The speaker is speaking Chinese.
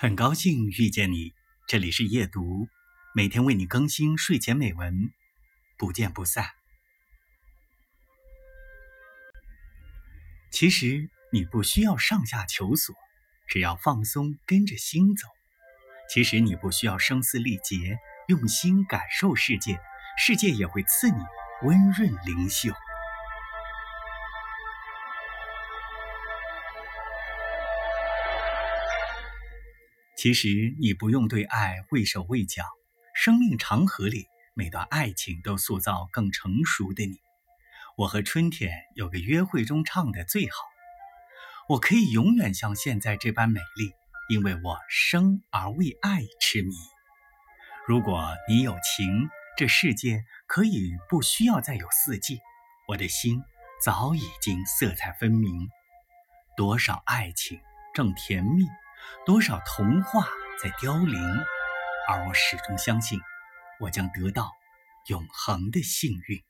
很高兴遇见你，这里是夜读，每天为你更新睡前美文，不见不散。其实你不需要上下求索，只要放松跟着心走。其实你不需要声嘶力竭，用心感受世界，世界也会赐你温润灵秀。其实你不用对爱畏手畏脚，生命长河里每段爱情都塑造更成熟的你。我和春天有个约会中唱的最好，我可以永远像现在这般美丽，因为我生而为爱痴迷。如果你有情，这世界可以不需要再有四季，我的心早已经色彩分明。多少爱情正甜蜜。多少童话在凋零，而我始终相信，我将得到永恒的幸运。